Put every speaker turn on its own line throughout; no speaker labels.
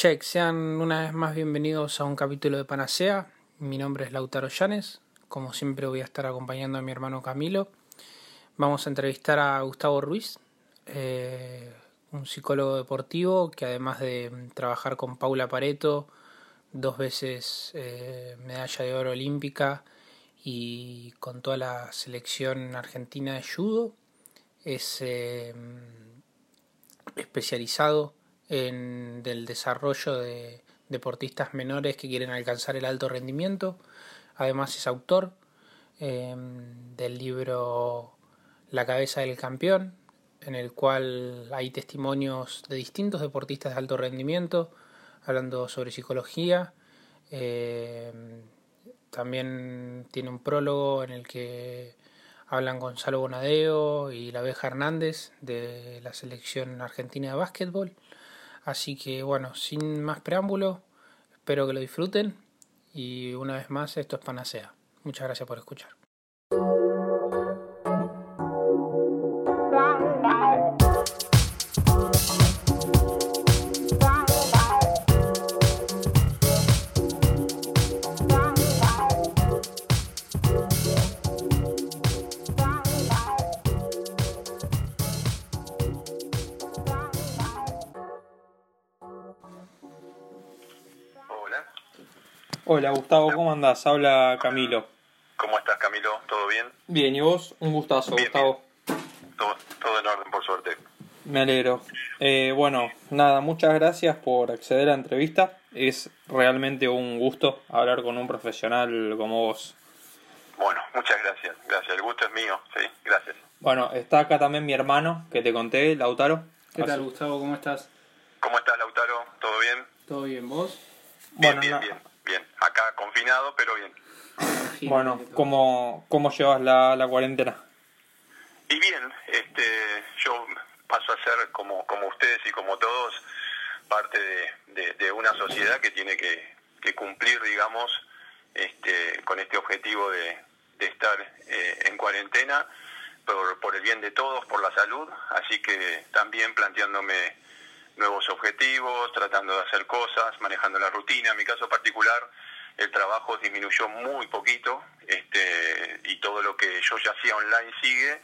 Check, sean una vez más bienvenidos a un capítulo de Panacea. Mi nombre es Lautaro Llanes. Como siempre voy a estar acompañando a mi hermano Camilo. Vamos a entrevistar a Gustavo Ruiz, eh, un psicólogo deportivo que además de trabajar con Paula Pareto, dos veces eh, medalla de oro olímpica y con toda la selección argentina de judo, es eh, especializado en el desarrollo de deportistas menores que quieren alcanzar el alto rendimiento. Además es autor em, del libro La cabeza del campeón, en el cual hay testimonios de distintos deportistas de alto rendimiento, hablando sobre psicología. Em, también tiene un prólogo en el que hablan Gonzalo Bonadeo y la abeja Hernández de la selección argentina de básquetbol. Así que bueno, sin más preámbulo, espero que lo disfruten y una vez más esto es Panacea. Muchas gracias por escuchar.
Hola Gustavo, ¿cómo andás? Habla Camilo.
¿Cómo estás Camilo? ¿Todo bien?
Bien, ¿y vos? Un gustazo, Gustavo.
Todo, en orden, por suerte.
Me alegro. Eh, bueno, nada, muchas gracias por acceder a la entrevista. Es realmente un gusto hablar con un profesional como vos.
Bueno, muchas gracias. Gracias, el gusto es mío, sí, gracias.
Bueno, está acá también mi hermano que te conté, Lautaro.
¿Qué tal, Gustavo? ¿Cómo estás?
¿Cómo estás, Lautaro? ¿Todo bien?
¿Todo bien, vos?
Bien, bien, bien bien. Acá confinado, pero bien.
bueno, ¿cómo, cómo llevas la, la cuarentena?
Y bien, este, yo paso a ser, como, como ustedes y como todos, parte de, de, una sociedad que tiene que, que, cumplir, digamos, este, con este objetivo de, de estar eh, en cuarentena por, por el bien de todos, por la salud, así que también planteándome nuevos objetivos, tratando de hacer cosas, manejando la rutina. En mi caso particular, el trabajo disminuyó muy poquito este, y todo lo que yo ya hacía online sigue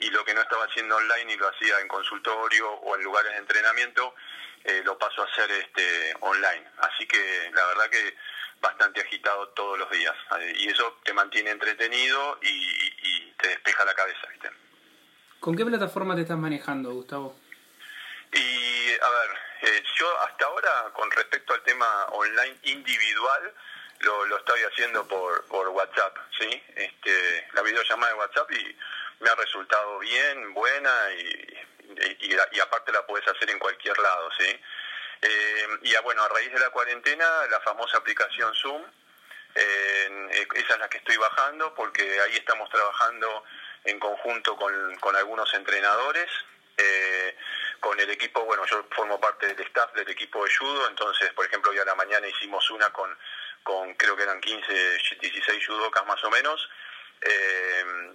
y lo que no estaba haciendo online y lo hacía en consultorio o en lugares de entrenamiento, eh, lo paso a hacer este, online. Así que la verdad que bastante agitado todos los días eh, y eso te mantiene entretenido y, te despeja la cabeza. ¿viste?
¿Con qué plataforma te estás manejando, Gustavo?
Y a ver, eh, yo hasta ahora con respecto al tema online individual, lo, lo estoy haciendo por, por WhatsApp, ¿sí? Este, la videollamada de WhatsApp y me ha resultado bien, buena y, y, aparte la puedes hacer en cualquier lado, ¿sí? Eh, y bueno, a raíz de la cuarentena, la famosa aplicación Zoom, eh, esa es la que estoy bajando porque ahí estamos trabajando en conjunto con, con algunos entrenadores. Eh, con el equipo, bueno, yo formo parte del staff del equipo de judo, entonces, por ejemplo, hoy a la mañana hicimos una con, con creo que eran 15, 16 judocas más o menos, eh,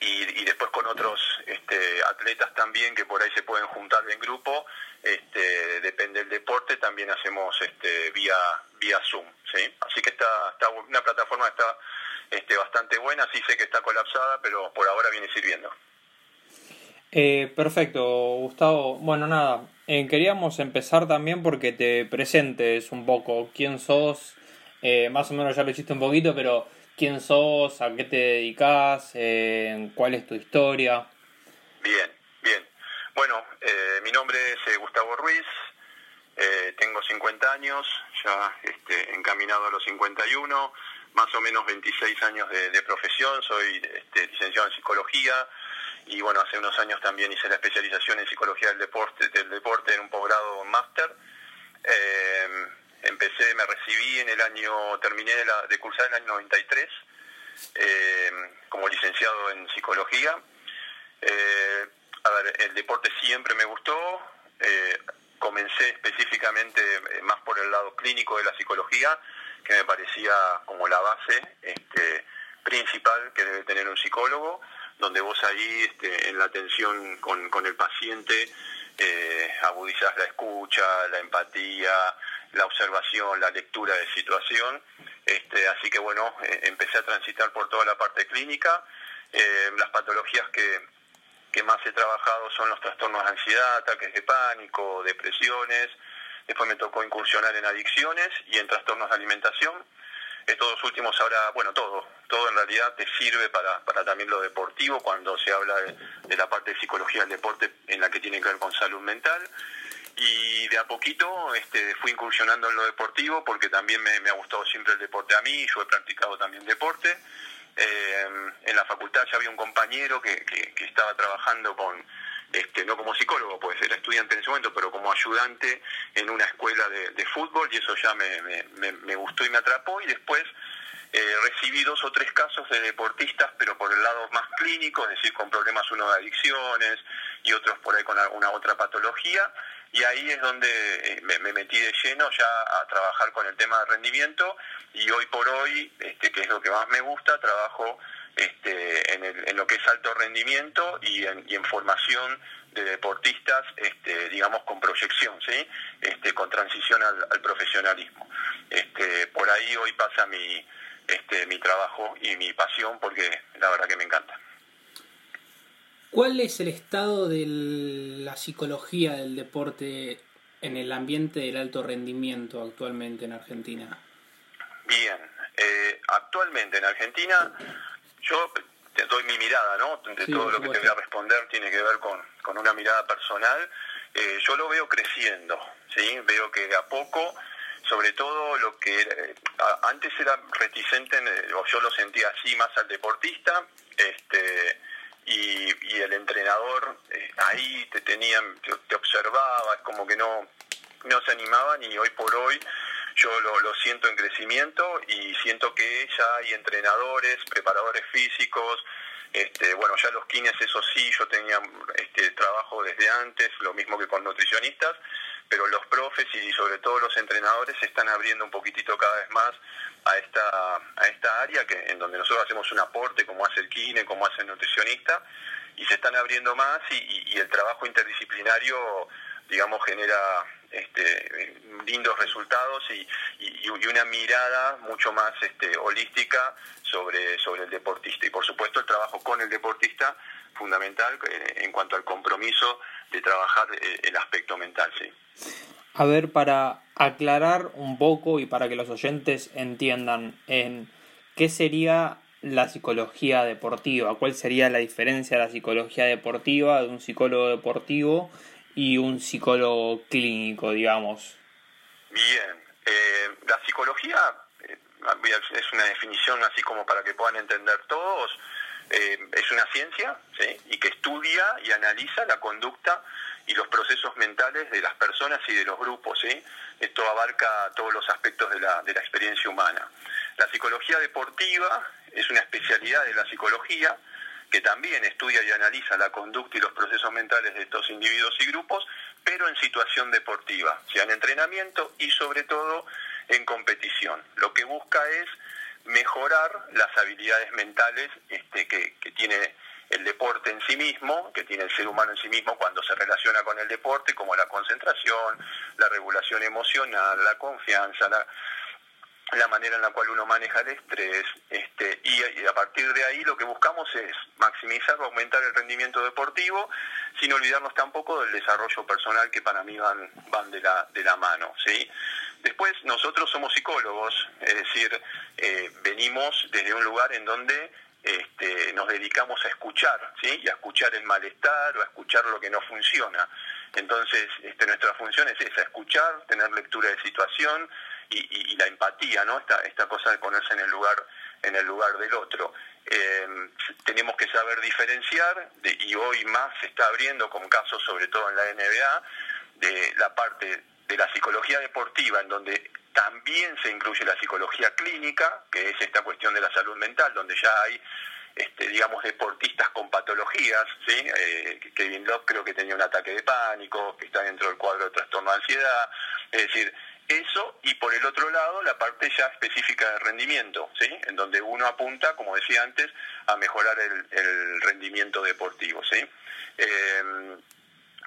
y, después con otros este, atletas también que por ahí se pueden juntar en grupo, este, depende del deporte, también hacemos este, vía, vía Zoom, ¿sí? Así que está, está una plataforma está este, bastante buena, sí sé que está colapsada, pero por ahora viene sirviendo.
Eh, perfecto, Gustavo. Bueno, nada, eh, queríamos empezar también porque te presentes un poco. Quién sos, eh, más o menos ya lo hiciste un poquito, pero quién sos, a qué te dedicas, eh, cuál es tu historia.
Bien, bien. Bueno, mi nombre es Gustavo Ruiz, tengo 50 años, ya este, encaminado a los 51, más o menos 26 años de, profesión, soy este, licenciado en psicología y bueno, hace unos años también hice la especialización en psicología del deporte, del deporte en un posgrado máster. Eh, empecé, me recibí en el año, terminé de, la, de cursar en el año 93 eh, como licenciado en psicología. Eh, a ver, el deporte siempre me gustó. comencé específicamente más por el lado clínico de la psicología, que me parecía como la base este, principal que debe tener un psicólogo donde vos ahí este, en la atención con, el paciente eh, agudizas la escucha, la empatía, la observación, la lectura de situación. Este, así que bueno, eh, empecé a transitar por toda la parte clínica. Eh, las patologías que, que más he trabajado son los trastornos de ansiedad, ataques de pánico, depresiones. Después me tocó incursionar en adicciones y en trastornos de alimentación. Estos últimos ahora, bueno, todo, todo en realidad te sirve para, para también lo deportivo, cuando se habla de, la parte de psicología del deporte en la que tiene que ver con salud mental y de a poquito este, fui incursionando en lo deportivo porque también me, ha gustado siempre el deporte a mí, yo he practicado también deporte. Eh, en la facultad ya había un compañero que, que, estaba trabajando con, este, no como psicólogo, pues era estudiante en ese momento, pero como ayudante en una escuela de, fútbol y eso ya me, me, me, gustó y me atrapó y después eh, recibí dos o tres casos de deportistas, pero por el lado más clínico, es decir, con problemas uno de adicciones y otros por ahí con alguna otra patología y ahí es donde eh, me, metí de lleno ya a trabajar con el tema de rendimiento y hoy por hoy, este, que es lo que más me gusta, trabajo este, en, el, en lo que es alto rendimiento y en, y en formación de deportistas, este, digamos, con proyección, ¿sí? Este, con transición al, profesionalismo. Este, por ahí hoy pasa mi, este, mi trabajo y mi pasión porque la verdad que me encanta.
¿Cuál es el estado de la psicología del deporte en el ambiente del alto rendimiento actualmente en Argentina?
Bien, eh, actualmente en Argentina yo te doy mi mirada, ¿no? De todo lo que te voy a responder tiene que ver con, con una mirada personal. Eh, yo lo veo creciendo, ¿sí? Veo que de a poco, sobre todo lo que eh, antes era reticente, o yo lo sentía así más al deportista, este y, el entrenador eh, ahí te tenían, te, observaba, es como que no, no se animaban y hoy por hoy yo lo, siento en crecimiento y siento que ya hay entrenadores, preparadores físicos, este, bueno, ya los kines, eso sí, yo tenía este, trabajo desde antes, lo mismo que con nutricionistas, pero los profes y sobre todo los entrenadores se están abriendo un poquitito cada vez más a esta, a esta área que en donde nosotros hacemos un aporte como hace el kine, como hace el nutricionista, y se están abriendo más y, el trabajo interdisciplinario, digamos, genera este, lindos resultados y, una mirada mucho más este, holística sobre, sobre el deportista. Y por supuesto el trabajo con el deportista fundamental eh, en cuanto al compromiso de trabajar eh, el aspecto mental, sí.
A ver, para aclarar un poco y para que los oyentes entiendan en qué sería la psicología deportiva, cuál sería la diferencia de la psicología deportiva de un psicólogo deportivo y un psicólogo clínico, digamos.
Bien, eh, la psicología eh, es una definición así como para que puedan entender todos, eh, es una ciencia ¿sí? y que estudia y analiza la conducta y los procesos mentales de las personas y de los grupos. ¿sí? Esto abarca todos los aspectos de la, de la experiencia humana. La psicología deportiva es una especialidad de la psicología que también estudia y analiza la conducta y los procesos mentales de estos individuos y grupos, pero en situación deportiva, sea en entrenamiento y sobre todo en competición. Lo que busca es mejorar las habilidades mentales este, que, que tiene el deporte en sí mismo, que tiene el ser humano en sí mismo cuando se relaciona con el deporte, como la concentración, la regulación emocional, la confianza, la, la manera en la cual uno maneja el estrés, este, y, a partir de ahí lo que buscamos es maximizar o aumentar el rendimiento deportivo, sin olvidarnos tampoco del desarrollo personal que para mí van, van de, la, de la mano. ¿sí? Después nosotros somos psicólogos, es decir, eh, venimos desde un lugar en donde este, nos dedicamos a escuchar, ¿sí? Y a escuchar el malestar o a escuchar lo que no funciona. Entonces, este, nuestra función es esa, escuchar, tener lectura de situación y, la empatía, ¿no? Esta, esta cosa de ponerse en el lugar, en el lugar del otro. Em, tenemos que saber diferenciar, y hoy más se está abriendo con casos, sobre todo en la NBA, de la parte de la psicología deportiva, en donde también se incluye la psicología clínica, que es esta cuestión de la salud mental, donde ya hay, este, digamos, deportistas con patologías, ¿sí? Eh, Kevin Love creo que tenía un ataque de pánico, que está dentro del cuadro de trastorno de ansiedad, es decir, eso y por el otro lado la parte ya específica de rendimiento, ¿sí? En donde uno apunta, como decía antes, a mejorar el, rendimiento deportivo, ¿sí? Eh,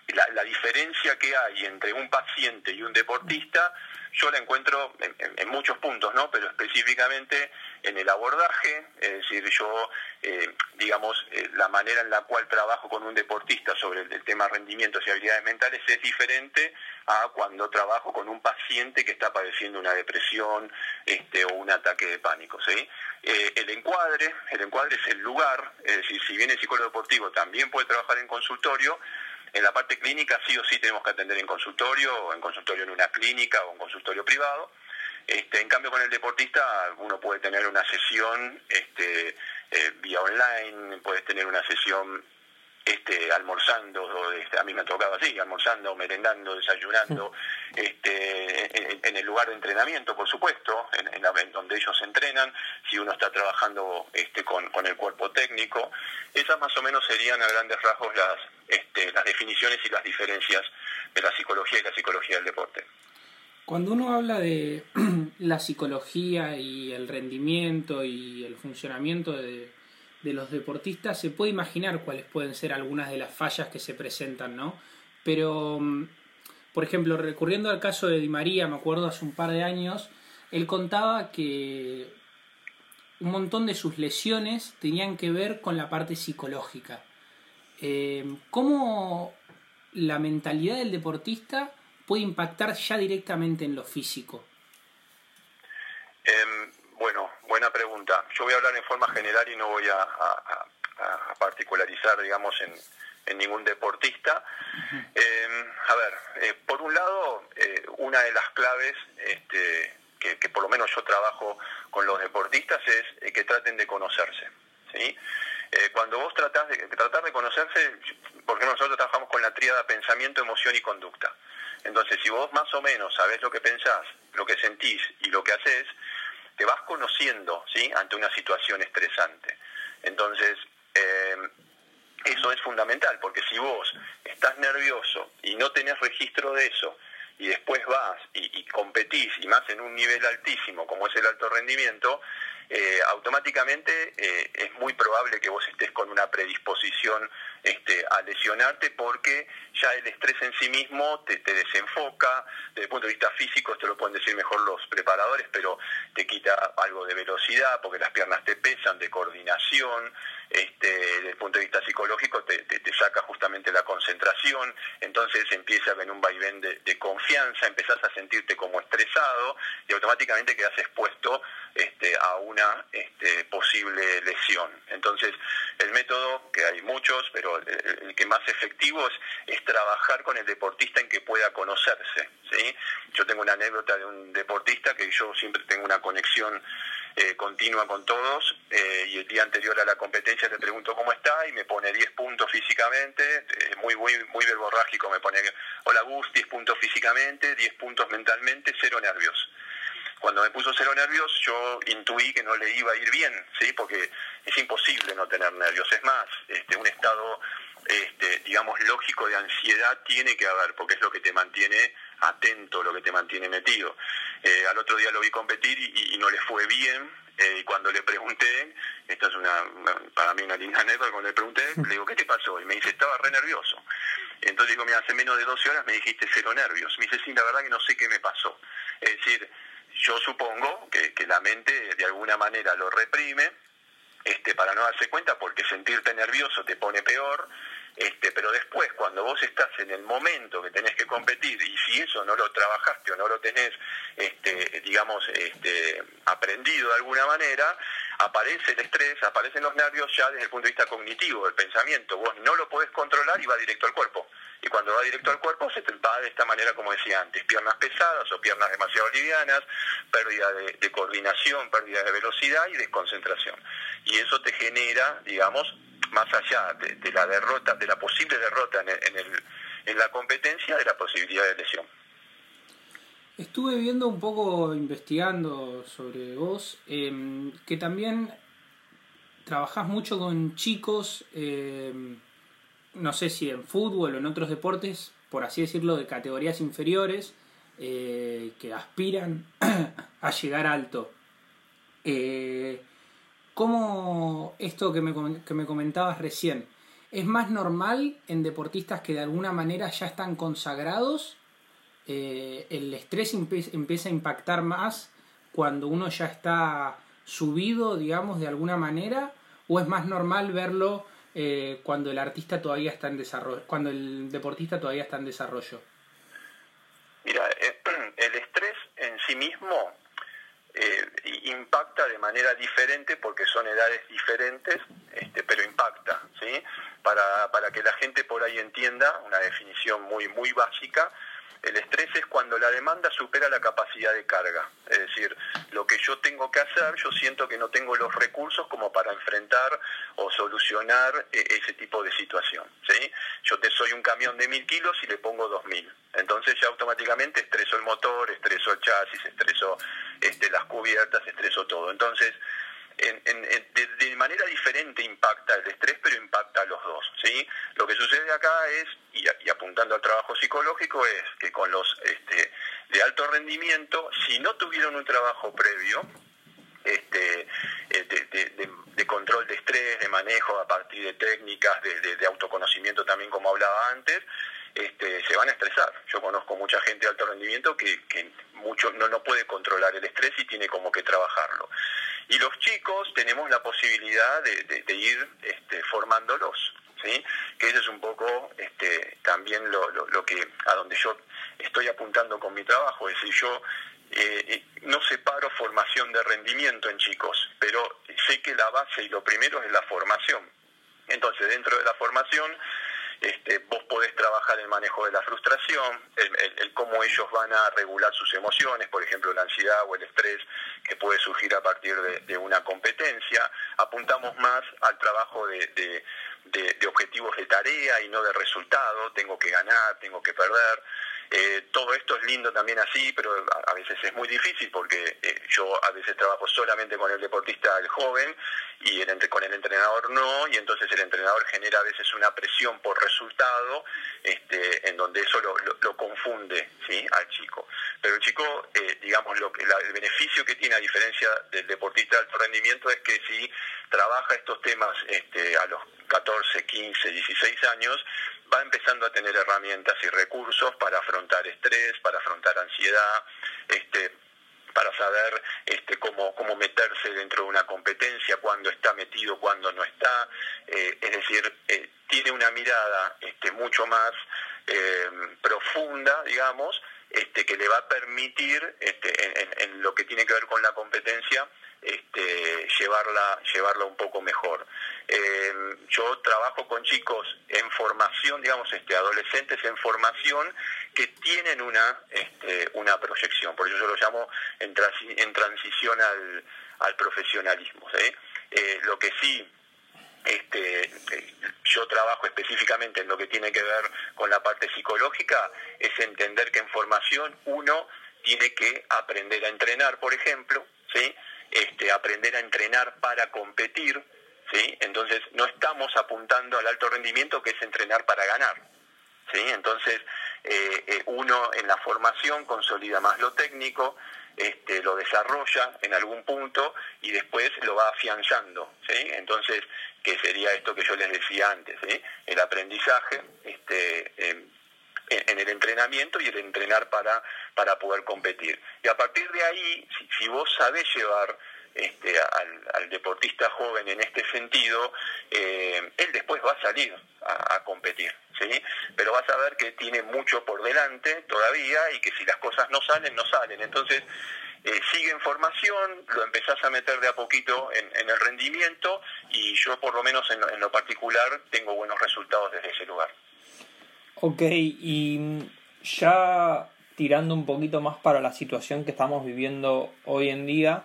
la, diferencia que hay entre un paciente y un deportista, yo la encuentro en, muchos puntos, ¿no? Pero específicamente en el abordaje, es decir, yo, eh, digamos, eh, la manera en la cual trabajo con un deportista sobre el, tema rendimientos y habilidades mentales es diferente a cuando trabajo con un paciente que está padeciendo una depresión este, o un ataque de pánico, ¿sí? Eh, el encuadre, el encuadre es el lugar, es decir, si bien el psicólogo deportivo también puede trabajar en consultorio, en la parte clínica sí o sí tenemos que atender en consultorio, o en consultorio en una clínica o en consultorio privado. Este, en cambio con el deportista uno puede tener una sesión este, eh, vía online, puedes tener una sesión este, almorzando, este, a mí me ha tocado así, almorzando, merendando, desayunando, este, en, el lugar de entrenamiento, por supuesto, en, donde ellos entrenan, si uno está trabajando este, con, el cuerpo técnico. Esas más o menos serían a grandes rasgos las, este, las definiciones y las diferencias de la psicología y la psicología del deporte.
Cuando uno habla de la psicología y el rendimiento y el funcionamiento de los deportistas, se puede imaginar cuáles pueden ser algunas de las fallas que se presentan, ¿no? Pero, mm, por ejemplo, recurriendo al caso de Di María, me acuerdo hace un par de años, él contaba que un montón de sus lesiones tenían que ver con la parte psicológica. Eh, ¿Cómo la mentalidad del deportista puede impactar ya directamente en lo físico?
Em, bueno, buena pregunta. Yo voy a hablar en forma general y no voy a, particularizar, digamos, en, ningún deportista. Eh, a ver, eh, por un lado, eh, una de las claves este, que, por lo menos yo trabajo con los deportistas es que traten de conocerse. ¿sí? cuando vos tratás de tratar de conocerse, porque nosotros trabajamos con la tríada pensamiento, emoción y conducta. Entonces, si vos más o menos sabés lo que pensás, lo que sentís y lo que haces, te vas conociendo ¿sí? ante una situación estresante. Entonces, eh, eso es fundamental, porque si vos estás nervioso y no tenés registro de eso, y después vas y, competís, y más en un nivel altísimo como es el alto rendimiento, eh, automáticamente eh, es muy probable que vos estés con una predisposición este, a lesionarte porque ya el estrés en sí mismo te, desenfoca, desde el punto de vista físico, esto lo pueden decir mejor los preparadores, pero te quita algo de velocidad porque las piernas te pesan, de coordinación, este, desde el punto de vista psicológico te, saca justamente la concentración, entonces empieza a haber un vaivén de, confianza, empezás a sentirte como estresado y automáticamente quedas expuesto este, a una este, posible lesión. Entonces, el método, que hay muchos, pero el, que más efectivo es, es, trabajar con el deportista en que pueda conocerse. ¿sí? Yo tengo una anécdota de un deportista que yo siempre tengo una conexión eh, continua con todos eh, y el día anterior a la competencia le pregunto cómo está y me pone 10 puntos físicamente, eh, muy, muy, muy verborrágico, me pone, hola Gus, 10 puntos físicamente, 10 puntos mentalmente, cero nervios. Cuando me puso cero nervios, yo intuí que no le iba a ir bien, ¿sí? porque es imposible no tener nervios. Es más, este, un estado, este, digamos, lógico de ansiedad tiene que haber, porque es lo que te mantiene atento, lo que te mantiene metido. Eh, al otro día lo vi competir y, no le fue bien. Eh, y cuando le pregunté, esta es una, para mí una linda anécdota, cuando le pregunté, le digo, ¿qué te pasó? Y me dice, estaba re nervioso. Entonces digo, mira, hace menos de 12 horas me dijiste cero nervios. Me dice, sí, la verdad que no sé qué me pasó. Es decir, yo supongo que, que la mente de alguna manera lo reprime este, para no darse cuenta, porque sentirte nervioso te pone peor, este, pero después, cuando vos estás en el momento que tenés que competir, y si eso no lo trabajaste o no lo tenés, este, digamos, este, aprendido de alguna manera, aparece el estrés, aparecen los nervios ya desde el punto de vista cognitivo, del pensamiento. Vos no lo podés controlar y va directo al cuerpo. Y cuando va directo al cuerpo se te va de esta manera, como decía antes, piernas pesadas o piernas demasiado livianas, pérdida de coordinación, pérdida de velocidad y desconcentración. Y eso te genera, digamos, más allá de, la derrota, de la posible derrota en, la competencia, de la posibilidad de lesión.
Estuve viendo un poco, investigando sobre vos, em, que también trabajás mucho con chicos, em, no sé si en fútbol o en otros deportes, por así decirlo, de categorías inferiores, eh, que aspiran a llegar alto. Eh, ¿Cómo esto que me, que me comentabas recién, ¿Es más normal en deportistas que de alguna manera ya están consagrados? Eh, ¿El estrés empieza a impactar más cuando uno ya está subido, digamos, de alguna manera? ¿O es más normal verlo eh, cuando el artista todavía está en desarrollo, cuando el deportista todavía está en desarrollo?
Mira, eh, el estrés en sí mismo eh, impacta de manera diferente porque son edades diferentes, este, pero impacta, ¿sí? Para, para que la gente por ahí entienda una definición muy, muy básica, el estrés es cuando la demanda supera la capacidad de carga. Es decir, lo que yo tengo que hacer, yo siento que no tengo los recursos como para enfrentar o solucionar eh, ese tipo de situación. ¿sí? Yo te soy un camión de mil kilos y le pongo dos mil. Entonces ya automáticamente estreso el motor, estreso el chasis, estreso este, las cubiertas, estreso todo. Entonces, de, manera diferente impacta el estrés, pero impacta a los dos. ¿sí? Lo que sucede acá es, y, apuntando al trabajo psicológico, es que con los este, de alto rendimiento, si no tuvieron un trabajo previo, este, eh, de, control de estrés, de manejo a partir de técnicas, de, autoconocimiento también como hablaba antes, este, se van a estresar. Yo conozco mucha gente de alto rendimiento que, que mucho no, no puede controlar el estrés y tiene como que trabajarlo. Y los chicos tenemos la posibilidad de, ir este, formándolos. ¿Sí? que eso es un poco este, también lo, lo, que a donde yo estoy apuntando con mi trabajo, es decir, yo eh, eh, no separo formación de rendimiento en chicos, pero sé que la base y lo primero es la formación. Entonces, dentro de la formación este, vos podés trabajar el manejo de la frustración, el, cómo ellos van a regular sus emociones, por ejemplo la ansiedad o el estrés que puede surgir a partir de, una competencia. Apuntamos más al trabajo de, objetivos de tarea y no de resultado, tengo que ganar, tengo que perder. Eh, todo esto es lindo también así, pero a, veces es muy difícil porque eh, yo a veces trabajo solamente con el deportista, el joven, y el, con el entrenador no, y entonces el entrenador genera a veces una presión por resultado, este, en donde eso lo, lo, confunde ¿sí? al chico. Pero el chico, eh, digamos, lo que, el beneficio que tiene a diferencia del deportista de alto rendimiento es que si trabaja estos temas este, a los 14, 15, 16 años, va empezando a tener herramientas y recursos para afrontar estrés, para afrontar ansiedad, este, para saber este, cómo, cómo meterse dentro de una competencia, cuándo está metido, cuándo no está. Eh, es decir, eh, tiene una mirada este, mucho más eh, profunda, digamos, este, que le va a permitir, este, en, lo que tiene que ver con la competencia, este, llevarla, llevarla un poco mejor. yo trabajo con chicos en formación, digamos, este, adolescentes en formación que tienen una, este, una proyección. Por eso yo lo llamo en, en transición al, al profesionalismo. Eh, lo que sí este, yo trabajo específicamente en lo que tiene que ver con la parte psicológica, es entender que en formación uno tiene que aprender a entrenar, por ejemplo, ¿sí? Este, aprender a entrenar para competir, ¿sí? entonces no estamos apuntando al alto rendimiento que es entrenar para ganar. ¿sí? Entonces, eh, eh, uno en la formación consolida más lo técnico, este, lo desarrolla en algún punto y después lo va afianzando. ¿sí? Entonces, ¿qué sería esto que yo les decía antes? ¿sí? El aprendizaje este, en, el entrenamiento y el entrenar para, para poder competir. Y a partir de ahí, si, vos sabés llevar este, al, deportista joven en este sentido, eh, él después va a salir a, competir, ¿sí? Pero vas a ver que tiene mucho por delante todavía y que si las cosas no salen, no salen. Entonces, eh, sigue en formación, lo empezás a meter de a poquito en, el rendimiento y yo por lo menos en lo, particular tengo buenos resultados desde ese lugar.
Ok, y ya tirando un poquito más para la situación que estamos viviendo hoy en día,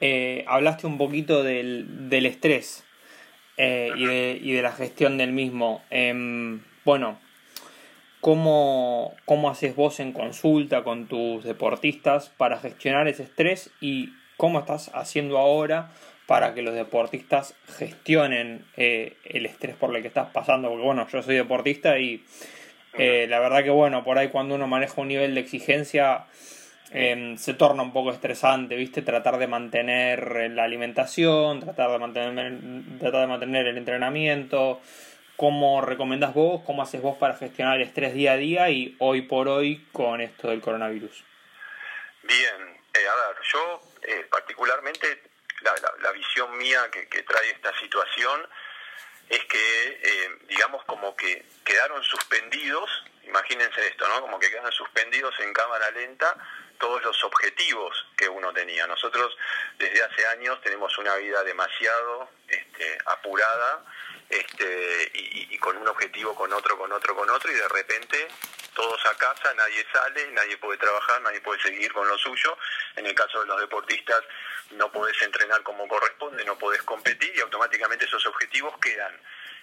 eh, hablaste un poquito del, del estrés. Eh, y, de, y, de, la gestión del mismo. Em, bueno, ¿cómo, ¿cómo haces vos en consulta con tus deportistas para gestionar ese estrés y cómo estás haciendo ahora para que los deportistas gestionen eh, el estrés por el que estás pasando? Porque bueno, yo soy deportista y eh, la verdad que bueno, por ahí cuando uno maneja un nivel de exigencia Em, se torna un poco estresante, ¿viste? Tratar de mantener la alimentación, tratar de mantener, tratar de mantener el entrenamiento. ¿cómo recomendás vos? ¿Cómo haces vos para gestionar el estrés día a día y hoy por hoy con esto del coronavirus?
Bien, eh, a ver, yo eh, particularmente la, la, visión mía que, que, trae esta situación es que, eh, digamos, como que quedaron suspendidos, imagínense esto, ¿no? Como que quedan suspendidos en cámara lenta todos los objetivos que uno tenía. Nosotros desde hace años tenemos una vida demasiado este, apurada este, y, y, con un objetivo, con otro, con otro, con otro, y de repente todos a casa, nadie sale, nadie puede trabajar, nadie puede seguir con lo suyo. En el caso de los deportistas no podés entrenar como corresponde, no podés competir y automáticamente esos objetivos quedan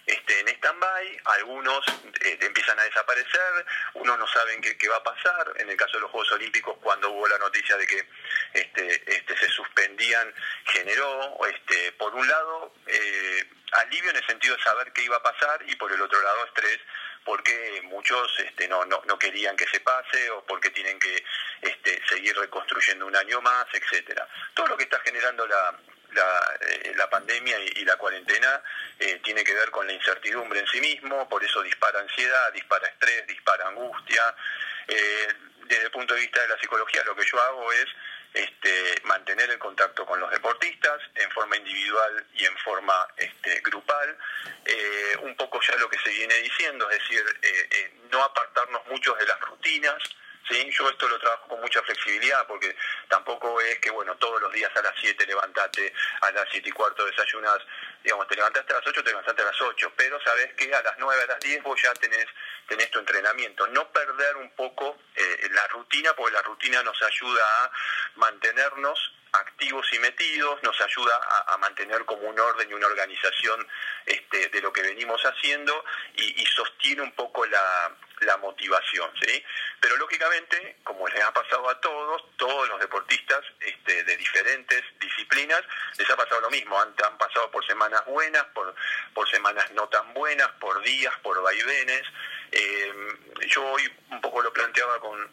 este, en stand-by, algunos eh, empiezan a desaparecer, unos no saben qué, qué, va a pasar. En el caso de los Juegos Olímpicos, cuando hubo la noticia de que este, este, se suspendían, generó, este, por un lado, eh, alivio en el sentido de saber qué iba a pasar y por el otro lado, estrés porque muchos este, no, no, no, querían que se pase o porque tienen que este, seguir reconstruyendo un año más, etcétera. Todo lo que está generando la, la, eh, la pandemia y, la cuarentena eh, tiene que ver con la incertidumbre en sí mismo, por eso dispara ansiedad, dispara estrés, dispara angustia. Eh, desde el punto de vista de la psicología, lo que yo hago es este, mantener el contacto con los deportistas en forma individual y en forma este, grupal. Eh, un poco ya lo que se viene diciendo, es decir, eh, no apartarnos mucho de las rutinas. ¿Sí? Yo esto lo trabajo con mucha flexibilidad porque tampoco es que, bueno, todos los días a las 7 levantate, a las 7 y cuarto desayunas, digamos, te levantaste a las 8, te levantaste a las 8, pero sabes que a las 9, a las 10 vos ya tenés, tenés tu entrenamiento. No perder un poco eh, la rutina, porque la rutina nos ayuda a mantenernos activos y metidos, nos ayuda a, mantener como un orden y una organización este, de lo que venimos haciendo y sostiene un poco la, la, motivación, ¿sí? Pero lógicamente, como les ha pasado a todos, todos los deportistas este, de diferentes disciplinas, les ha pasado lo mismo, han, pasado por semanas buenas, por, semanas no tan buenas, por días, por vaivenes. Eh, yo hoy un poco lo planteaba con,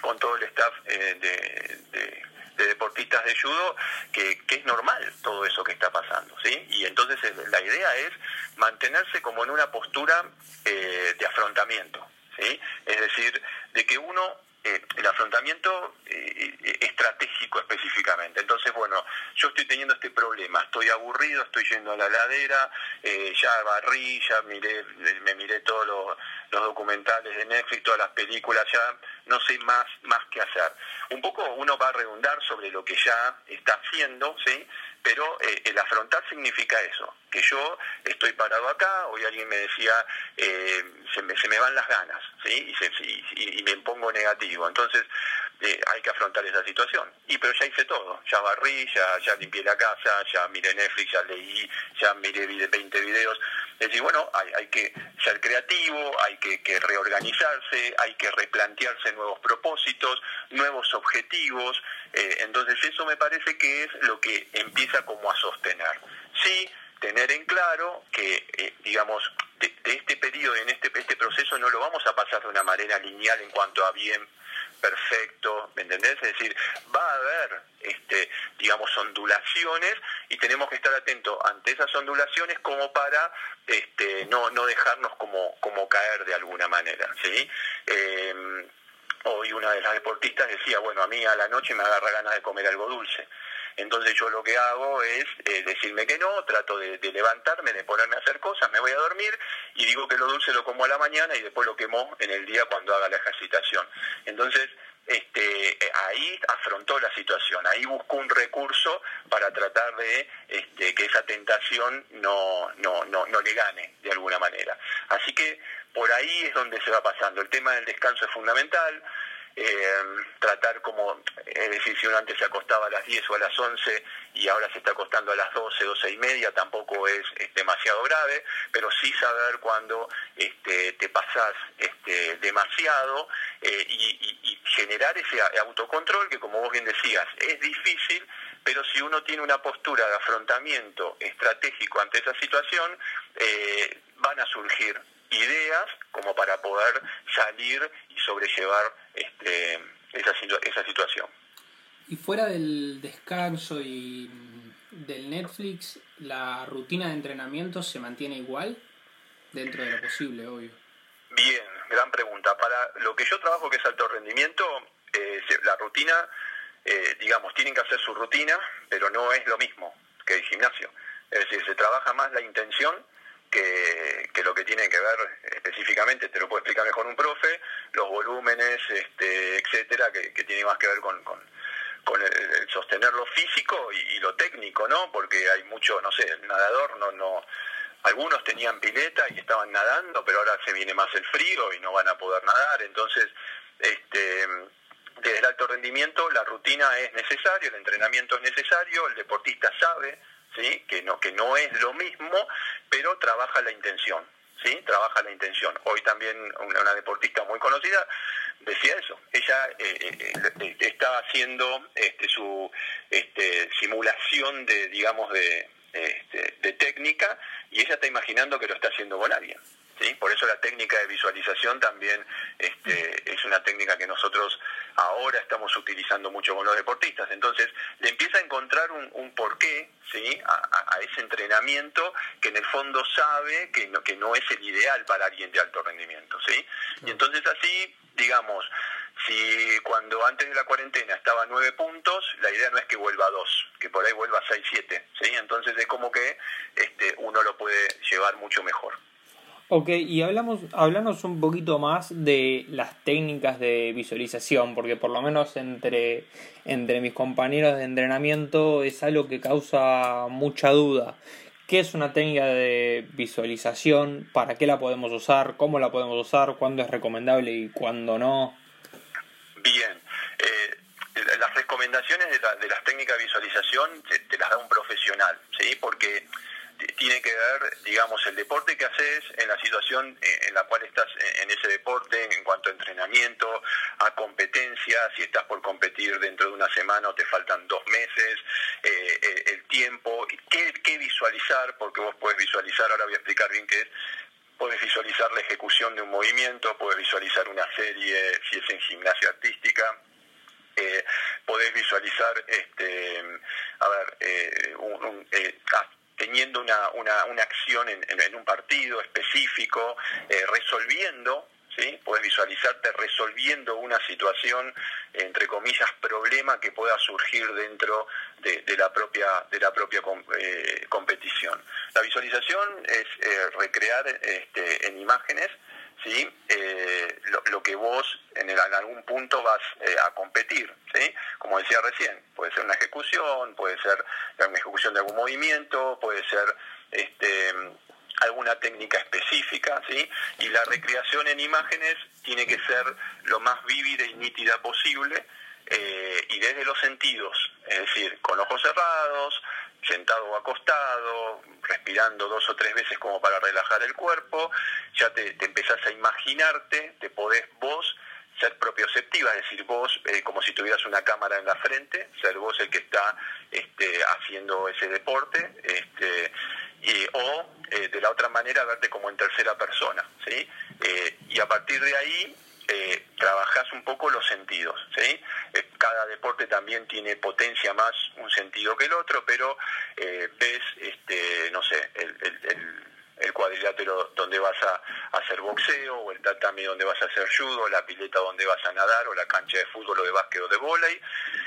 con todo el staff eh, de, de de deportistas de judo que, que, es normal todo eso que está pasando, ¿sí? Y entonces la idea es mantenerse como en una postura eh, de afrontamiento, Es decir, de que uno eh, el afrontamiento eh, estratégico específicamente. Entonces, bueno, yo estoy teniendo este problema, estoy aburrido, estoy yendo a la ladera, eh, ya barrí, ya miré, me miré todos los, los, documentales de Netflix, todas las películas, ya no sé más, más qué hacer. Un poco uno va a redundar sobre lo que ya está haciendo, ¿sí? Pero eh, el afrontar significa eso, que yo estoy parado acá, hoy alguien me decía, eh, se, me, se, me, van las ganas, ¿sí? Y, se, y, me pongo negativo, entonces eh, hay que afrontar esa situación. Y pero ya hice todo, ya barrí, ya, ya limpié la casa, ya miré Netflix, ya leí, ya miré 20 videos, es decir, bueno, hay, hay que ser creativo, hay que, que reorganizarse, hay que replantearse nuevos propósitos, nuevos objetivos, eh, entonces eso me parece que es lo que empieza como a sostener. Sí, tener en claro que, eh, digamos, de, de, este periodo, en este, este proceso no lo vamos a pasar de una manera lineal en cuanto a bien, perfecto, ¿me entendés? Es decir, va a haber, este, digamos, ondulaciones y tenemos que estar atentos ante esas ondulaciones como para este, no, no dejarnos como, como caer de alguna manera, ¿sí? Eh, hoy una de las deportistas decía, bueno, a mí a la noche me agarra ganas de comer algo dulce. Entonces yo lo que hago es eh, decirme que no, trato de, levantarme, de ponerme a hacer cosas, me voy a dormir y digo que lo dulce lo como a la mañana y después lo quemo en el día cuando haga la ejercitación. Entonces, este, ahí afrontó la situación, ahí buscó un recurso para tratar de este, que esa tentación no, no, no, no le gane de alguna manera. Así que por ahí es donde se va pasando. El tema del descanso es fundamental, eh, tratar como, es decir, si uno antes se acostaba a las 10 o a las 11 y ahora se está acostando a las 12, 12 y media, tampoco es, es demasiado grave, pero sí saber cuando este, te pasas este, demasiado eh, y generar ese autocontrol que, como vos bien decías, es difícil, pero si uno tiene una postura de afrontamiento estratégico ante esa situación, eh, van a surgir ideas como para poder salir y sobrellevar este, esa, esa situación.
Y fuera del descanso y del Netflix, ¿la rutina de entrenamiento se mantiene igual? dentro de lo posible, obvio.
Bien, gran pregunta. Para lo que yo trabajo, que es alto rendimiento, eh, la rutina, eh, digamos, tienen que hacer su rutina, pero no es lo mismo que el gimnasio. Es decir, se trabaja más la intención que, lo que tiene que ver específicamente, te lo puede explicar mejor un profe, los volúmenes, este, etcétera, que, tiene más que ver con, con, con el, sostener lo físico y, lo técnico, ¿no? Porque hay mucho, no sé, el nadador no, no, algunos tenían pileta y estaban nadando, pero ahora se viene más el frío y no van a poder nadar, entonces, este, desde el alto rendimiento la rutina es necesaria, el entrenamiento es necesario, el deportista sabe, ¿sí? Que no, que no es lo mismo, pero trabaja la intención, ¿sí? Trabaja la intención. Hoy también una deportista muy conocida decía eso. Ella eh, eh, eh, estaba haciendo este, su este, simulación de, digamos, de, este, de técnica y ella está imaginando que lo está haciendo con alguien. ¿Sí? Por eso la técnica de visualización también este, es una técnica que nosotros ahora estamos utilizando mucho con los deportistas. Entonces, le empieza a encontrar un, un porqué ¿sí? A, a, ese entrenamiento que en el fondo sabe que no, que no es el ideal para alguien de alto rendimiento. ¿sí? Y entonces así digamos, si cuando antes de la cuarentena estaba a nueve puntos, la idea no es que vuelva a dos, que por ahí vuelva a seis, siete, ¿sí? Entonces es como que este, uno lo puede llevar mucho mejor.
Ok, y hablamos, hablamos un poquito más de las técnicas de visualización, porque por lo menos entre, entre mis compañeros de entrenamiento es algo que causa mucha duda. ¿Qué es una técnica de visualización? ¿Para qué la podemos usar? ¿Cómo la podemos usar? ¿Cuándo es recomendable y cuándo no?
Bien. Eh, las recomendaciones de, la, de, las técnicas de visualización te, te, las da un profesional, ¿sí? Porque tiene que ver, digamos, el deporte que haces en la situación en la cual estás en ese deporte, en cuanto a entrenamiento, a competencia, si estás por competir dentro de una semana o te faltan dos meses, eh, el tiempo, qué, qué visualizar, porque vos puedes visualizar, ahora voy a explicar bien qué es, puedes visualizar la ejecución de un movimiento, puedes visualizar una serie, si es en gimnasia artística, eh, podés visualizar, este, a ver, eh, un, un, eh, teniendo una, una, una acción en, en, un partido específico, eh, resolviendo, ¿sí? Puedes visualizarte resolviendo una situación, entre comillas, problema que pueda surgir dentro de, de la propia, de la propia eh, competición. La visualización es eh, recrear este, en imágenes ¿sí? Eh, lo, lo, que vos en, el, en, algún punto vas eh, a competir. ¿sí? Como decía recién, puede ser una ejecución, puede ser una ejecución de algún movimiento, puede ser este, alguna técnica específica, ¿sí? Y la recreación en imágenes tiene que ser lo más vívida y nítida posible eh, y desde los sentidos, es decir, con ojos cerrados, sentado o acostado, respirando dos o tres veces como para relajar el cuerpo, ya te, te empezás a imaginarte, te podés vos ser propioceptiva, es decir, vos eh, como si tuvieras una cámara en la frente, ser vos el que está este, haciendo ese deporte, este, y, o eh, de la otra manera verte como en tercera persona, ¿sí? Eh, y a partir de ahí eh, trabajás un poco los sentidos, ¿sí? Eh, cada deporte también tiene potencia más un sentido que el otro, pero eh, ves, este, no sé, el, el, el, el cuadrilátero donde vas a, hacer boxeo, o el tatami donde vas a hacer judo, la pileta donde vas a nadar, o la cancha de fútbol o de básquet o de volei,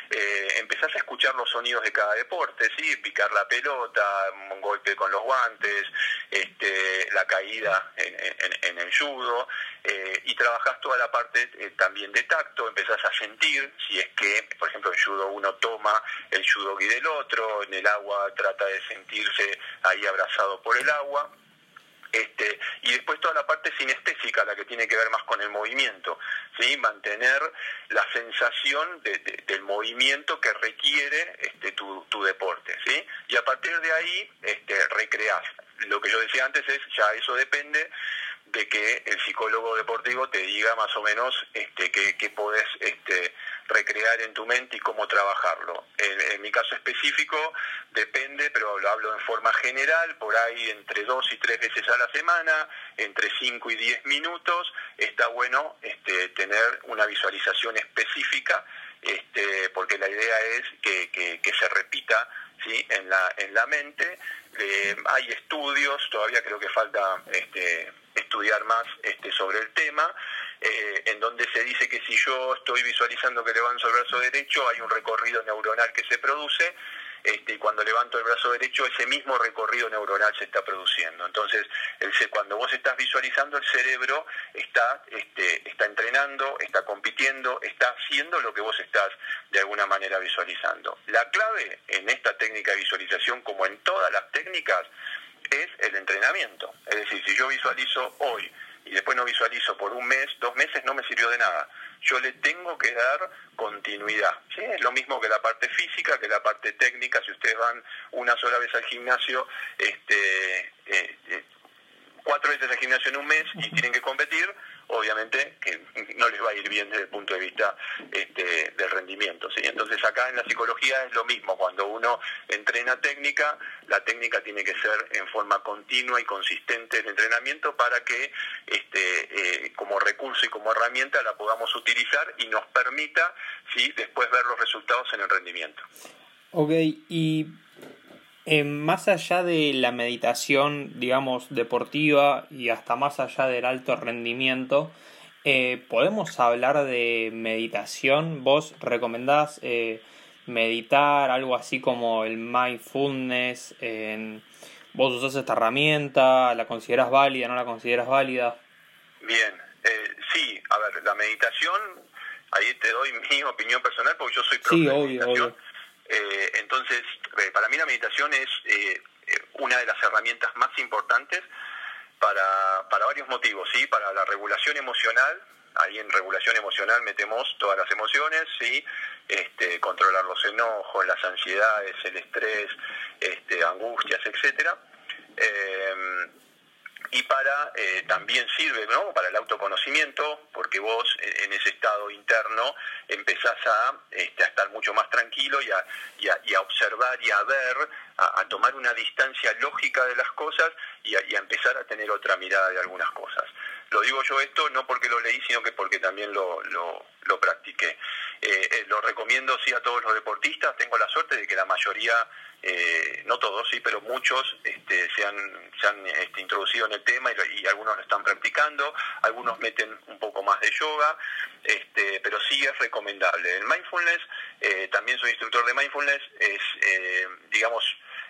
eh, empezás a escuchar los sonidos de cada deporte, ¿sí? Picar la pelota, un golpe con los guantes, este, la caída en, en, en el judo, eh, y trabajás toda la parte eh, también de tacto, empezás a sentir, si es que, por ejemplo, en judo uno toma el judogi del otro, en el agua trata de sentirse ahí abrazado por el agua, este, y después toda la parte sinestésica, la que tiene que ver más con el movimiento, ¿sí? mantener la sensación de, de, del movimiento que requiere este, tu, tu, deporte. ¿sí? Y a partir de ahí este, recreás. Lo que yo decía antes es, ya eso depende de que el psicólogo deportivo te diga más o menos este, qué, qué podés este, recrear en tu mente y cómo trabajarlo. En, mi caso específico depende, pero lo hablo en forma general, por ahí entre dos y tres veces a la semana, entre cinco y diez minutos, está bueno este, tener una visualización específica, este, porque la idea es que, se repita en, la, en la mente. Eh, hay estudios, todavía creo que falta este, estudiar más sobre el tema, eh, en donde se dice que si yo estoy visualizando que levanto el brazo derecho, hay un recorrido neuronal que se produce este, y cuando levanto el brazo derecho ese mismo recorrido neuronal se está produciendo. Entonces, cuando vos estás visualizando, el cerebro está, este, está entrenando, está compitiendo, está haciendo lo que vos estás de alguna manera visualizando. La clave en esta técnica de visualización, como en todas las técnicas, es el entrenamiento. Es decir, si yo visualizo hoy y después no visualizo por un mes, dos meses, no me sirvió de nada yo le tengo que dar continuidad. Es lo mismo que la parte física, que la parte técnica. Si ustedes van una sola vez al gimnasio, este, eh, eh, cuatro veces al gimnasio en un mes y tienen que competir, obviamente que no les va a ir bien desde el punto de vista este, del rendimiento. ¿sí? Entonces acá en la psicología es lo mismo, cuando uno entrena técnica, la técnica tiene que ser en forma continua y consistente el entrenamiento para que este, eh, como recurso y como herramienta la podamos utilizar y nos permita ¿sí? después ver los resultados en el rendimiento.
Ok, y eh, más allá de la meditación, digamos, deportiva y hasta más allá del alto rendimiento, eh, ¿podemos hablar de meditación? ¿Vos recomendás eh, meditar algo así como el mindfulness? ¿Vos usás esta herramienta? ¿La consideras válida? ¿No la consideras válida?
Bien, sí, a ver, la meditación, ahí te doy mi opinión personal porque yo soy
sí, obvio, obvio
eh, entonces, para mí la meditación es eh, una de las herramientas más importantes para, para varios motivos, ¿sí? Para la regulación emocional, ahí en regulación emocional metemos todas las emociones, ¿sí? Este, controlar los enojos, las ansiedades, el estrés, este, angustias, etcétera y para eh, también sirve ¿no? para el autoconocimiento porque vos eh, en ese estado interno empezás a, este, a estar mucho más tranquilo y a, y a, y a observar y a ver, a, tomar una distancia lógica de las cosas y a, empezar a tener otra mirada de algunas cosas. Lo digo yo esto no porque lo leí, sino que porque también lo, lo, practiqué. Eh, lo recomiendo sí a todos los deportistas, tengo la suerte de que la mayoría eh, no todos, sí, pero muchos este, se han, se han este, introducido en el tema y, algunos lo están practicando, algunos meten un poco más de yoga, este, pero sí es recomendable. El mindfulness, eh, también soy instructor de mindfulness, es, eh, digamos,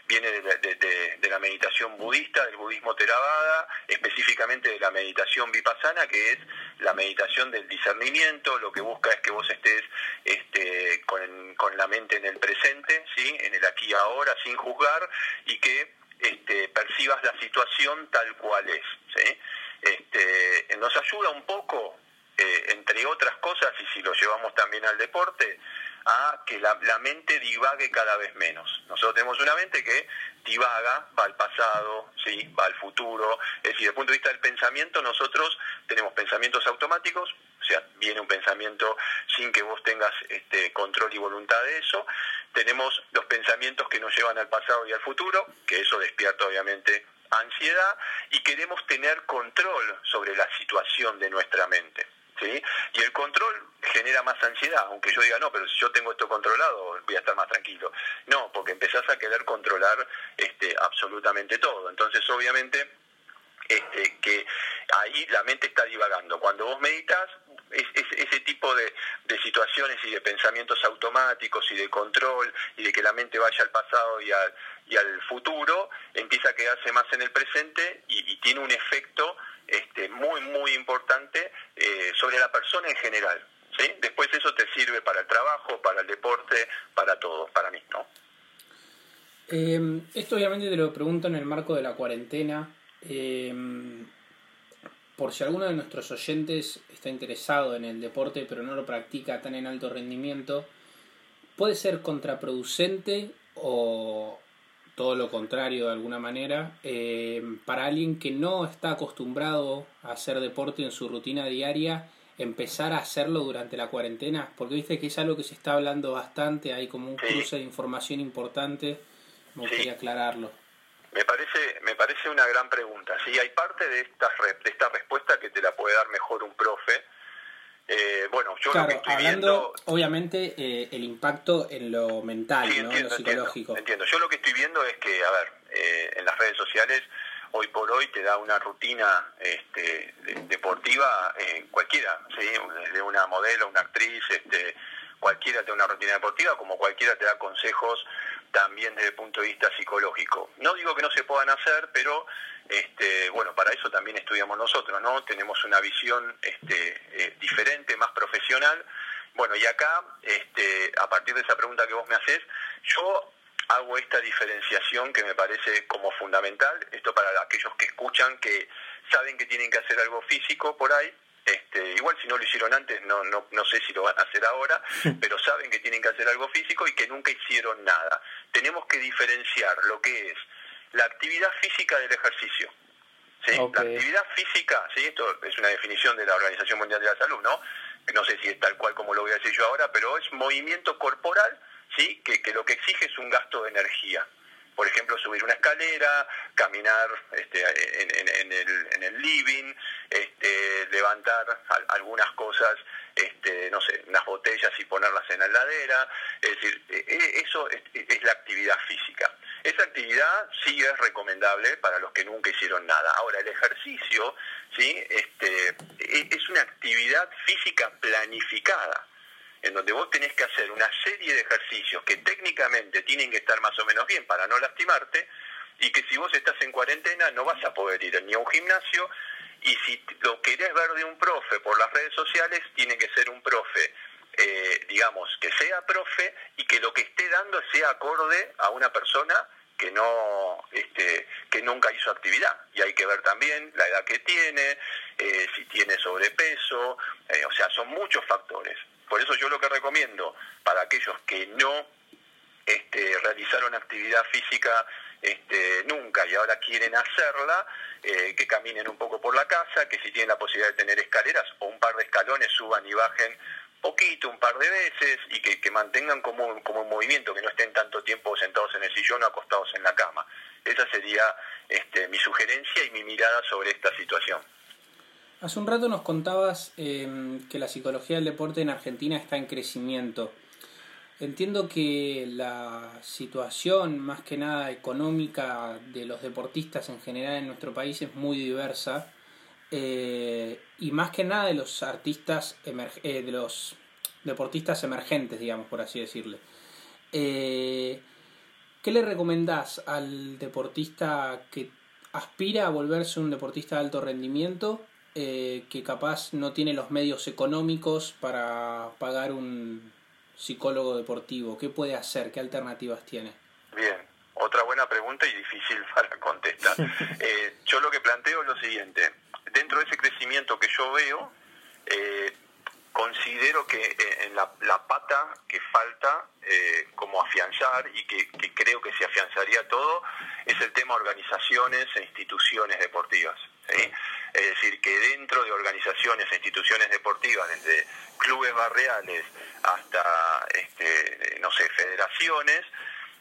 viene de, la meditación budista, del budismo Theravada, específicamente de la meditación vipassana, que es la meditación del discernimiento, lo que busca es que vos estés este, con, con la mente en el presente, ¿sí? en el aquí y ahora, sin juzgar, y que este, percibas la situación tal cual es. ¿sí? Este, nos ayuda un poco, eh, entre otras cosas, y si lo llevamos también al deporte, a que la, mente divague cada vez menos. Nosotros tenemos una mente que divaga, va al pasado, ¿sí? va al futuro. Es decir, desde el punto de vista del pensamiento, nosotros tenemos pensamientos automáticos, o sea, viene un pensamiento sin que vos tengas este, control y voluntad de eso. Tenemos los pensamientos que nos llevan al pasado y al futuro, que eso despierta obviamente ansiedad, y queremos tener control sobre la situación de nuestra mente. ¿Sí? Y el control genera más ansiedad, aunque yo diga, no, pero si yo tengo esto controlado, voy a estar más tranquilo. No, porque empezás a querer controlar este, absolutamente todo. Entonces, obviamente, este, que ahí la mente está divagando. Cuando vos meditas, es, ese tipo de, situaciones y de pensamientos automáticos y de control y de que la mente vaya al pasado y al, y al futuro, empieza a quedarse más en el presente y, y tiene un efecto este, muy, muy importante eh, sobre la persona en general. ¿sí? Después eso te sirve para el trabajo, para el deporte, para todo, para mí. ¿no?
Eh, esto obviamente te lo pregunto en el marco de la cuarentena. Eh, por si alguno de nuestros oyentes está interesado en el deporte pero no lo practica tan en alto rendimiento, puede ser contraproducente o todo lo contrario de alguna manera, eh, para alguien que no está acostumbrado a hacer deporte en su rutina diaria, empezar a hacerlo durante la cuarentena? Porque viste que es algo que se está hablando bastante, hay como un cruce de información importante, me gustaría aclararlo.
Me parece, me parece una gran pregunta. Sí, hay parte de esta, de esta respuesta que te la puede dar mejor un profe,
Eh, bueno, yo lo que estoy hablando, obviamente, eh, el impacto en lo mental, ¿no? en lo psicológico.
Entiendo, Yo lo que estoy viendo es que, a ver, eh, en las redes sociales, hoy por hoy te da una rutina este, deportiva cualquiera, ¿sí? de una modelo, una actriz, este, cualquiera te da una rutina deportiva, como cualquiera te da consejos también desde el punto de vista psicológico. No digo que no se puedan hacer, pero este, bueno, para eso también estudiamos nosotros, ¿no? Tenemos una visión este, eh, diferente, más profesional. Bueno, y acá, este, a partir de esa pregunta que vos me haces, yo hago esta diferenciación que me parece como fundamental, esto para aquellos que escuchan, que saben que tienen que hacer algo físico por ahí, este, igual si no lo hicieron antes, no, no, no sé si lo van a hacer ahora, pero saben que tienen que hacer algo físico y que nunca hicieron nada. Tenemos que diferenciar lo que es la actividad física del ejercicio. ¿sí? La actividad física, ¿sí? esto es una definición de la Organización Mundial de la Salud, ¿no? No sé si es tal cual como lo voy a decir yo ahora, pero es movimiento corporal, ¿sí? Que, que lo que exige es un gasto de energía por ejemplo, subir una escalera, caminar este, en, el, en, el, living, este, levantar algunas cosas, este, no sé, unas botellas y ponerlas en la heladera. Es decir, e, e, eso es, es, la actividad física. Esa actividad sí es recomendable para los que nunca hicieron nada. Ahora, el ejercicio ¿sí? este, e, es una actividad física planificada en donde vos tenés que hacer una serie de ejercicios que técnicamente tienen que estar más o menos bien para no lastimarte y que si vos estás en cuarentena no vas a poder ir ni a un gimnasio y si lo querés ver de un profe por las redes sociales, tiene que ser un profe, eh, digamos, que sea profe y que lo que esté dando sea acorde a una persona que no este, que nunca hizo actividad. Y hay que ver también la edad que tiene eh, si tiene sobrepeso eh, o sea son muchos factores. Por eso yo lo que recomiendo para aquellos que no este, realizaron actividad física este, nunca y ahora quieren hacerla, eh, que caminen un poco por la casa, que si tienen la posibilidad de tener escaleras o un par de escalones suban y bajen poquito, un par de veces y que, mantengan como, como un movimiento, que no estén tanto tiempo sentados en el sillón o acostados en la cama. Esa sería este, mi sugerencia y mi mirada sobre esta situación.
Hace un rato nos contabas em, que la psicología del deporte en Argentina está en crecimiento. Entiendo que la situación, más que nada económica, de los deportistas en general en nuestro país es muy diversa. Eh, y más que nada de los artistas, eh, de los deportistas emergentes, digamos, por así decirle. Eh, ¿Qué le recomendás al deportista que aspira a volverse un deportista de alto rendimiento eh, que capaz no tiene los medios económicos para pagar un psicólogo deportivo? ¿Qué puede hacer? ¿Qué alternativas tiene?
Bien, otra buena pregunta y difícil para contestar. Eh, yo lo que planteo es lo siguiente. Dentro de ese crecimiento que yo veo, eh, considero que en la, pata que falta como afianzar y que, que, creo que se afianzaría todo es el tema organizaciones e instituciones deportivas. ¿sí? Es decir, que dentro de organizaciones e instituciones deportivas, desde clubes barriales hasta, este, no sé, federaciones,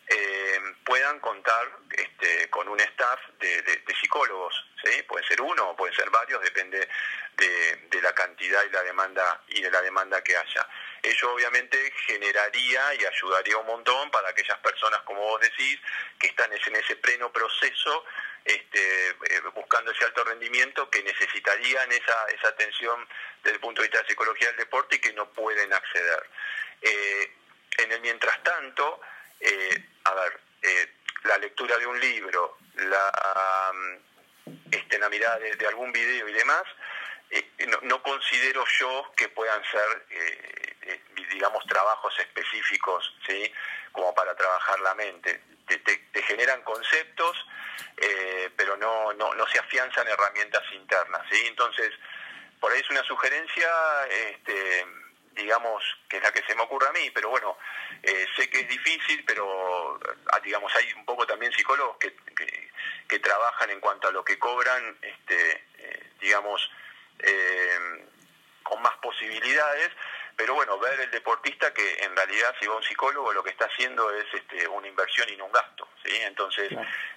eh, puedan contar este, con un staff de, psicólogos, ¿sí? puede ser uno o puede ser varios, depende de, la cantidad y la demanda y de la demanda que haya. Ello obviamente generaría y ayudaría un montón para aquellas personas, como vos decís, que están en ese pleno proceso este, eh, buscando ese alto rendimiento que necesitarían esa, esa atención desde el punto de vista de psicología del deporte y que no pueden acceder. Eh, en el mientras tanto, eh, a ver, la lectura de un libro, la, este, la mirada de, algún video y demás, no, considero yo que puedan ser, digamos, trabajos específicos, ¿sí? Como para trabajar la mente. Te generan conceptos eh, pero no, no, no se afianzan herramientas internas. ¿sí? Entonces, por ahí es una sugerencia, este, digamos, que es la que se me ocurre a mí, pero bueno, eh, sé que es difícil, pero ah, digamos, hay un poco también psicólogos que, que, trabajan en cuanto a lo que cobran, este, eh, digamos, con más posibilidades pero bueno, ver el deportista que en realidad si va a un psicólogo lo que está haciendo es este, una inversión y no un gasto, ¿sí? Entonces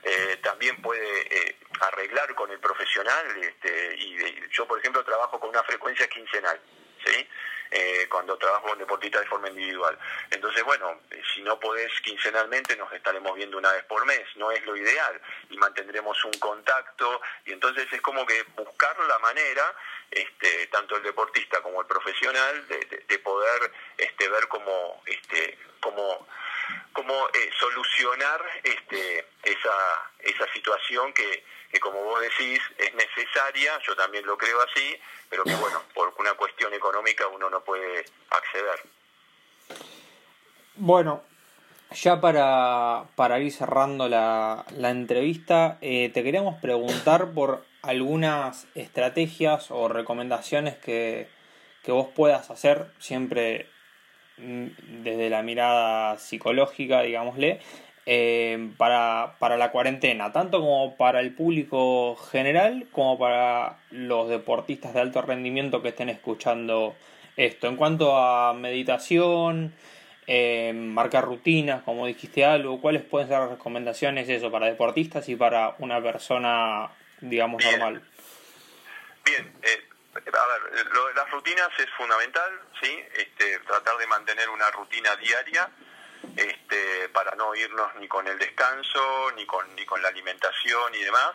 eh, también puede eh, arreglar con el profesional este, y yo por ejemplo trabajo con una frecuencia quincenal, ¿sí? Eh, cuando trabajo con deportistas de forma individual. Entonces, bueno, eh, si no podés quincenalmente, nos estaremos viendo una vez por mes, no es lo ideal, y mantendremos un contacto, y entonces es como que buscar la manera, este, tanto el deportista como el profesional, de, poder este, ver cómo, este, cómo cómo eh, solucionar este, esa, esa situación que, que, como vos decís, es necesaria, yo también lo creo así, pero que bueno, por una cuestión económica uno no puede acceder.
Bueno, ya para, para ir cerrando la, la entrevista, eh, te queríamos preguntar por algunas estrategias o recomendaciones que, que vos puedas hacer, siempre Mm, desde la mirada psicológica, digámosle, eh, para, para, la cuarentena, tanto como para el público general como para los deportistas de alto rendimiento que estén escuchando esto. En cuanto a meditación, eh, marcar rutinas, como dijiste algo, ¿cuáles pueden ser las recomendaciones eso para deportistas y para una persona, digamos, normal?
Bien, eh, a ver, lo de las rutinas es fundamental, ¿sí? Este, tratar de mantener una rutina diaria este, para no irnos ni con el descanso, ni con, ni con la alimentación y demás.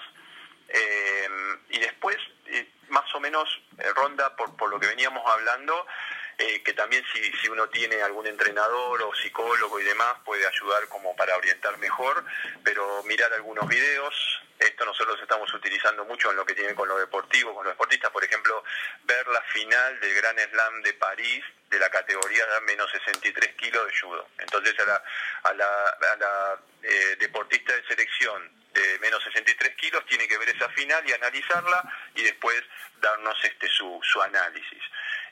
Eh, y después, eh, más o menos, eh, ronda por, por lo que veníamos hablando, que también si, si uno tiene algún entrenador o psicólogo y demás puede ayudar como para orientar mejor, pero mirar algunos videos, esto nosotros estamos utilizando mucho en lo que tiene con lo deportivo, con los deportistas, por ejemplo, ver la final del Gran Slam de París de la categoría de menos 63 kilos de judo. Entonces a la, a la, a la eh, deportista de selección de menos 63 kilos tiene que ver esa final y analizarla y después darnos este su, su análisis.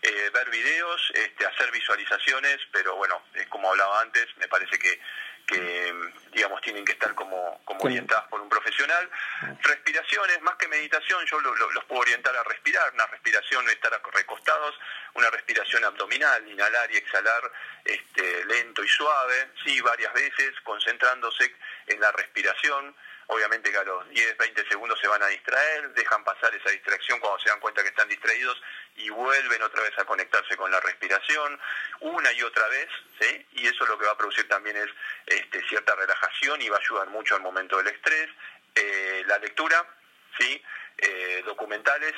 Eh, ver videos, este, hacer visualizaciones, pero bueno, como hablaba antes, me parece que que digamos tienen que estar como, como orientadas por un profesional. Respiraciones, más que meditación, yo los puedo orientar a respirar, una respiración no estar recostados, una respiración abdominal, inhalar y exhalar este, lento y suave, sí, varias veces, concentrándose en la respiración. Obviamente que a los 10, 20 segundos se van a distraer, dejan pasar esa distracción cuando se dan cuenta que están distraídos y vuelven otra vez a conectarse con la respiración una y otra vez, ¿sí? Y eso lo que va a producir también es este, cierta relajación y va a ayudar mucho al momento del estrés. Eh, la lectura, ¿sí? Eh, documentales,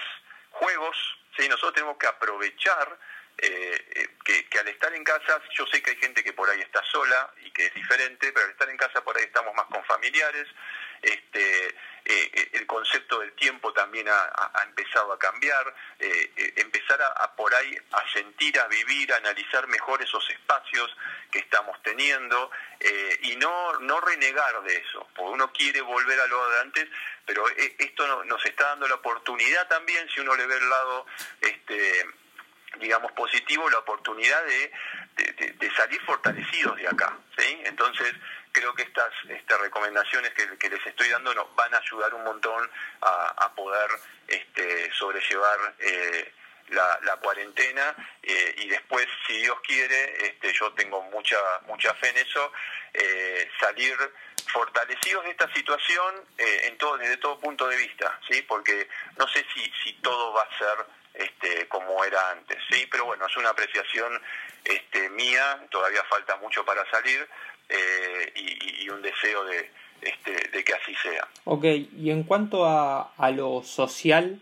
juegos, ¿sí? Nosotros tenemos que aprovechar eh, que, que, al estar en casa, yo sé que hay gente que por ahí está sola y que es diferente, pero al estar en casa por ahí estamos más con familiares, este, eh, eh, el concepto del tiempo también ha, empezado a cambiar, eh, empezar a, por ahí a sentir, a vivir, a analizar mejor esos espacios que estamos teniendo y no, no renegar de eso, porque uno quiere volver a lo de antes, pero esto nos está dando la oportunidad también, si uno le ve el lado este, digamos, positivo, la oportunidad de, salir fortalecidos de acá. Entonces, creo que estas, estas recomendaciones que, les estoy dando nos van a ayudar un montón a, poder este, sobrellevar eh, la, cuarentena eh, y después, si Dios quiere, este, yo tengo mucha, mucha fe en eso, eh, salir fortalecidos de esta situación en todo, desde todo punto de vista, ¿sí? porque no sé si, si todo va a ser este, como era antes, ¿sí? pero bueno, es una apreciación este, mía, todavía falta mucho para salir, eh, y, un deseo de, este, de que así sea.
Ok, y en cuanto a, a lo social,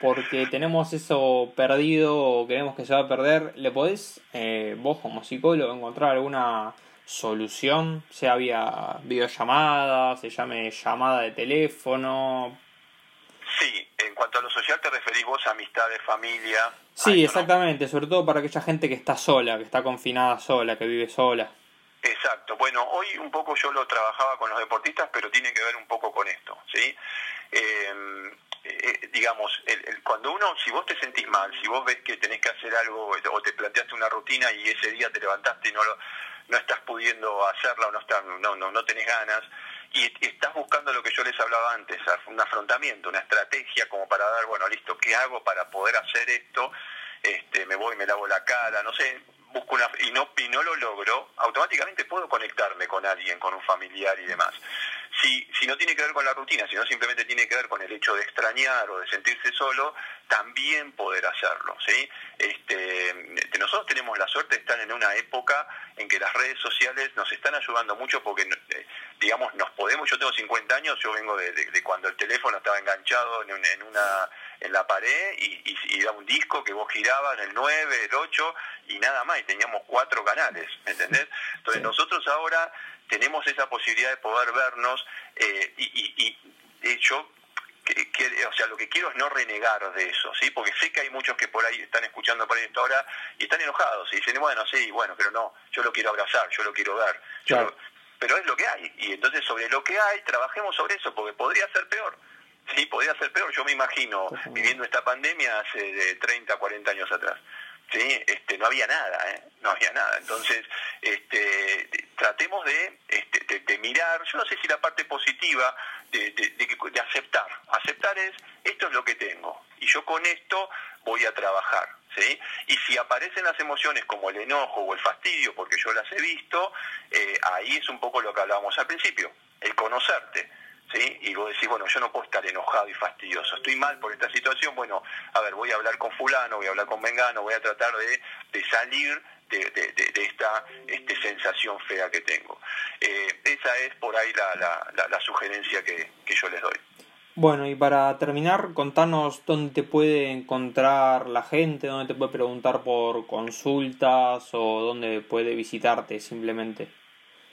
porque tenemos eso perdido o queremos que se va a perder, ¿le podés, eh, vos como psicólogo, encontrar alguna solución? Sea vía videollamada, se llame llamada de teléfono.
Sí, en cuanto a lo social te referís vos a amistades, familia.
Sí, exactamente, sobre todo para aquella gente que está sola, que está confinada sola, que vive sola.
Exacto. Bueno, hoy un poco yo lo trabajaba con los deportistas, pero tiene que ver un poco con esto, ¿sí? Eh, eh, digamos, el, cuando uno, si vos te sentís mal, si vos ves que tenés que hacer algo o te planteaste una rutina y ese día te levantaste y no lo, no estás pudiendo hacerla o no, estás, no, no, no tenés ganas, y estás buscando lo que yo les hablaba antes, un afrontamiento, una estrategia como para dar, bueno, listo, ¿qué hago para poder hacer esto? Este, me voy, me lavo la cara, no sé, busco una y no y no lo logro, automáticamente puedo conectarme con alguien, con un familiar y demás. Si, si no tiene que ver con la rutina, sino simplemente tiene que ver con el hecho de extrañar o de sentirse solo, también poder hacerlo. ¿sí? Este, nosotros tenemos la suerte de estar en una época en que las redes sociales nos están ayudando mucho porque, eh, digamos, nos podemos, yo tengo 50 años, yo vengo de, cuando el teléfono estaba enganchado en, en una en la pared y, y, era un disco que vos girabas en el 9, el 8 y nada más, y teníamos cuatro canales, ¿me entendés? Entonces nosotros ahora tenemos esa posibilidad de poder vernos eh, y, y, yo que, o sea, lo que quiero es no renegar de eso, ¿sí? Porque sé que hay muchos que por ahí están escuchando por ahí esta hora y están enojados y dicen, bueno, sí, bueno, pero no, yo lo quiero abrazar, yo lo quiero ver, pero es lo que hay. Y entonces sobre lo que hay, trabajemos sobre eso, porque podría ser peor. Sí, podría ser peor. Yo me imagino viviendo esta pandemia hace de 30, 40 años atrás. ¿sí? Este, no había nada, ¿eh? no había nada. Entonces, este, tratemos este, de, mirar, yo no sé si la parte positiva de, de, aceptar. Aceptar es, esto es lo que tengo, y yo con esto voy a trabajar. ¿Sí? Y si aparecen las emociones como el enojo o el fastidio, porque yo las he visto, eh, ahí es un poco lo que hablábamos al principio, el conocerte ¿sí? Y vos decís, bueno, yo no puedo estar enojado y fastidioso, estoy mal por esta situación, bueno, a ver, voy a hablar con fulano, voy a hablar con Mengano, voy a tratar de, salir de, esta este, sensación fea que tengo. Eh, esa es por ahí la, sugerencia que, yo les doy.
Bueno, y para terminar, contanos dónde te puede encontrar la gente, dónde te puede preguntar por consultas o dónde puede visitarte simplemente.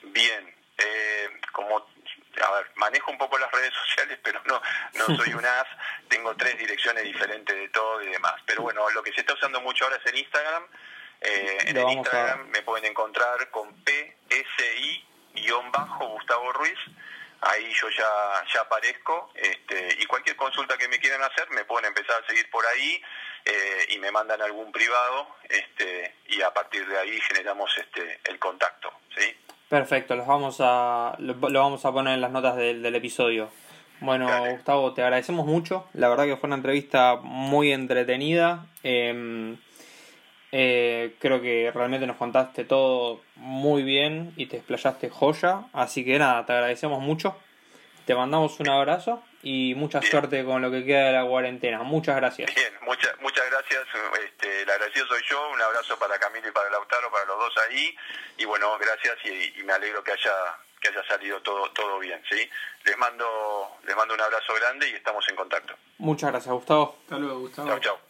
Bien, eh, como a ver, manejo un poco las redes sociales, pero no, no soy un as, tengo tres direcciones diferentes de todo y demás. Pero bueno, lo que se está usando mucho ahora es en Instagram. Eh, en el Instagram me pueden encontrar con PSI-Gustavo Ruiz. Ahí yo ya, ya aparezco este, y cualquier consulta que me quieran hacer me pueden empezar a seguir por ahí eh, y me mandan algún privado este, y a partir de ahí generamos este, el contacto. ¿sí?
Perfecto, los vamos a, lo, vamos a poner en las notas del, del episodio. Bueno, Gustavo, te agradecemos mucho. La verdad que fue una entrevista muy entretenida. Em, eh, creo que realmente nos contaste todo muy bien y te explayaste joya. Así que nada, te agradecemos mucho. Te mandamos un abrazo y mucha suerte con lo que queda de la cuarentena. Muchas gracias.
Bien, muchas muchas gracias. Este, el agradecido soy yo. Un abrazo para Camilo y para Lautaro, para los dos ahí. Y bueno, gracias y, me alegro que haya que haya salido todo todo bien, ¿sí? Les mando les mando un abrazo grande y estamos en contacto.
Muchas gracias, Gustavo.
Hasta luego, Gustavo.
Chao, chao.